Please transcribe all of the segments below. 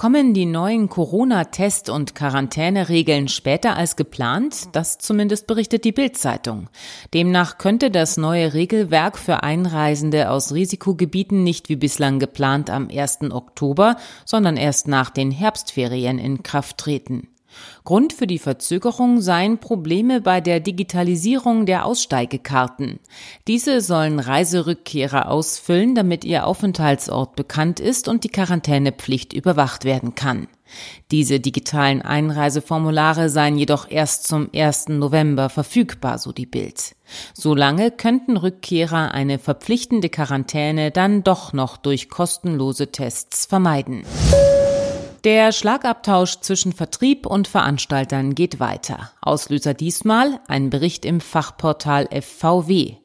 Kommen die neuen Corona-Test- und Quarantäneregeln später als geplant? Das zumindest berichtet die Bild-Zeitung. Demnach könnte das neue Regelwerk für Einreisende aus Risikogebieten nicht wie bislang geplant am 1. Oktober, sondern erst nach den Herbstferien in Kraft treten. Grund für die Verzögerung seien Probleme bei der Digitalisierung der Aussteigekarten. Diese sollen Reiserückkehrer ausfüllen, damit ihr Aufenthaltsort bekannt ist und die Quarantänepflicht überwacht werden kann. Diese digitalen Einreiseformulare seien jedoch erst zum 1. November verfügbar, so die Bild. Solange könnten Rückkehrer eine verpflichtende Quarantäne dann doch noch durch kostenlose Tests vermeiden. Der Schlagabtausch zwischen Vertrieb und Veranstaltern geht weiter. Auslöser diesmal ein Bericht im Fachportal FVW.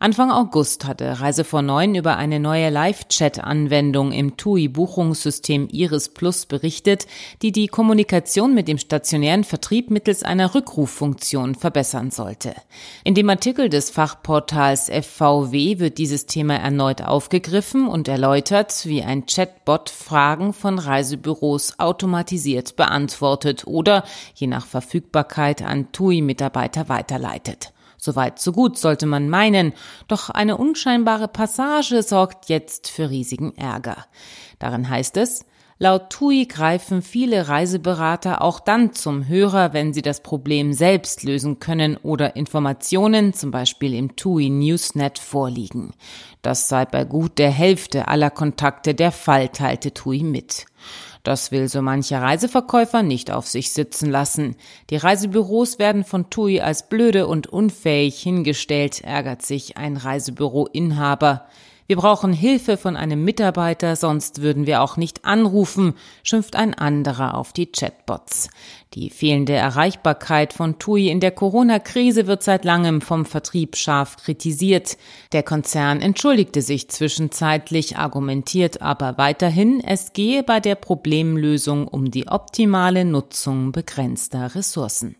Anfang August hatte Reise vor Neun über eine neue Live-Chat-Anwendung im TUI-Buchungssystem Iris Plus berichtet, die die Kommunikation mit dem stationären Vertrieb mittels einer Rückruffunktion verbessern sollte. In dem Artikel des Fachportals FVW wird dieses Thema erneut aufgegriffen und erläutert, wie ein Chatbot Fragen von Reisebüros automatisiert beantwortet oder je nach Verfügbarkeit an TUI-Mitarbeiter weiterleitet. Soweit so gut, sollte man meinen, doch eine unscheinbare Passage sorgt jetzt für riesigen Ärger. Darin heißt es, Laut TUI greifen viele Reiseberater auch dann zum Hörer, wenn sie das Problem selbst lösen können oder Informationen, zum Beispiel im TUI Newsnet, vorliegen. Das sei bei gut der Hälfte aller Kontakte der Fall, teilte TUI mit. Das will so mancher Reiseverkäufer nicht auf sich sitzen lassen. Die Reisebüros werden von TUI als blöde und unfähig hingestellt, ärgert sich ein Reisebüroinhaber. Wir brauchen Hilfe von einem Mitarbeiter, sonst würden wir auch nicht anrufen, schimpft ein anderer auf die Chatbots. Die fehlende Erreichbarkeit von TUI in der Corona-Krise wird seit langem vom Vertrieb scharf kritisiert. Der Konzern entschuldigte sich zwischenzeitlich, argumentiert aber weiterhin, es gehe bei der Problemlösung um die optimale Nutzung begrenzter Ressourcen.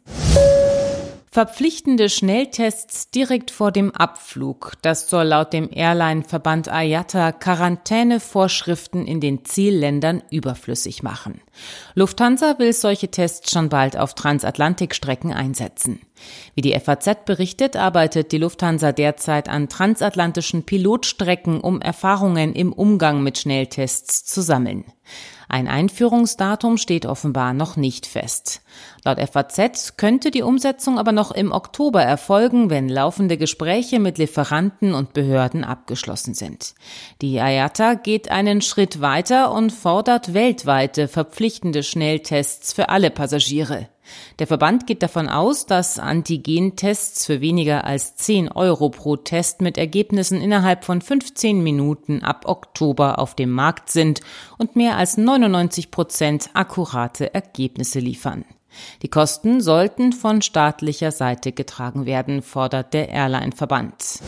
Verpflichtende Schnelltests direkt vor dem Abflug. Das soll laut dem Airline-Verband IATA Quarantänevorschriften in den Zielländern überflüssig machen. Lufthansa will solche Tests schon bald auf Transatlantikstrecken einsetzen. Wie die FAZ berichtet, arbeitet die Lufthansa derzeit an transatlantischen Pilotstrecken, um Erfahrungen im Umgang mit Schnelltests zu sammeln. Ein Einführungsdatum steht offenbar noch nicht fest. Laut FAZ könnte die Umsetzung aber noch im Oktober erfolgen, wenn laufende Gespräche mit Lieferanten und Behörden abgeschlossen sind. Die IATA geht einen Schritt weiter und fordert weltweite verpflichtende Schnelltests für alle Passagiere. Der Verband geht davon aus, dass Antigentests für weniger als 10 Euro pro Test mit Ergebnissen innerhalb von 15 Minuten ab Oktober auf dem Markt sind und mehr als 99 Prozent akkurate Ergebnisse liefern. Die Kosten sollten von staatlicher Seite getragen werden, fordert der Airline-Verband.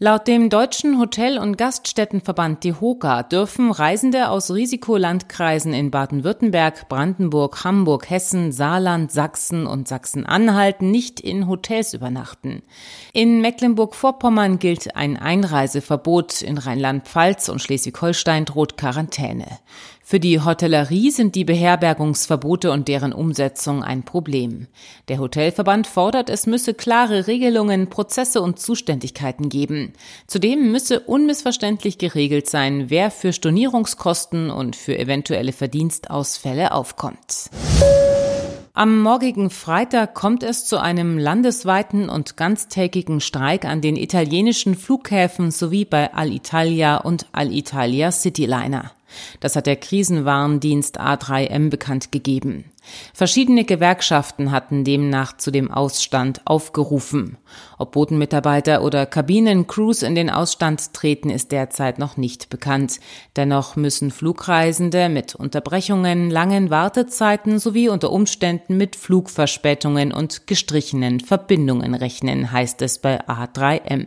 Laut dem Deutschen Hotel- und Gaststättenverband DEHOGA dürfen Reisende aus Risikolandkreisen in Baden-Württemberg, Brandenburg, Hamburg, Hessen, Saarland, Sachsen und Sachsen-Anhalt nicht in Hotels übernachten. In Mecklenburg-Vorpommern gilt ein Einreiseverbot, in Rheinland-Pfalz und Schleswig-Holstein droht Quarantäne. Für die Hotellerie sind die Beherbergungsverbote und deren Umsetzung ein Problem. Der Hotelverband fordert, es müsse klare Regelungen, Prozesse und Zuständigkeiten geben. Zudem müsse unmissverständlich geregelt sein, wer für Stornierungskosten und für eventuelle Verdienstausfälle aufkommt. Am morgigen Freitag kommt es zu einem landesweiten und ganztägigen Streik an den italienischen Flughäfen sowie bei Alitalia und Alitalia Cityliner. Das hat der Krisenwarndienst A3M bekannt gegeben. Verschiedene Gewerkschaften hatten demnach zu dem Ausstand aufgerufen. Ob Bodenmitarbeiter oder Kabinencrews in den Ausstand treten, ist derzeit noch nicht bekannt. Dennoch müssen Flugreisende mit Unterbrechungen, langen Wartezeiten sowie unter Umständen mit Flugverspätungen und gestrichenen Verbindungen rechnen, heißt es bei A3M.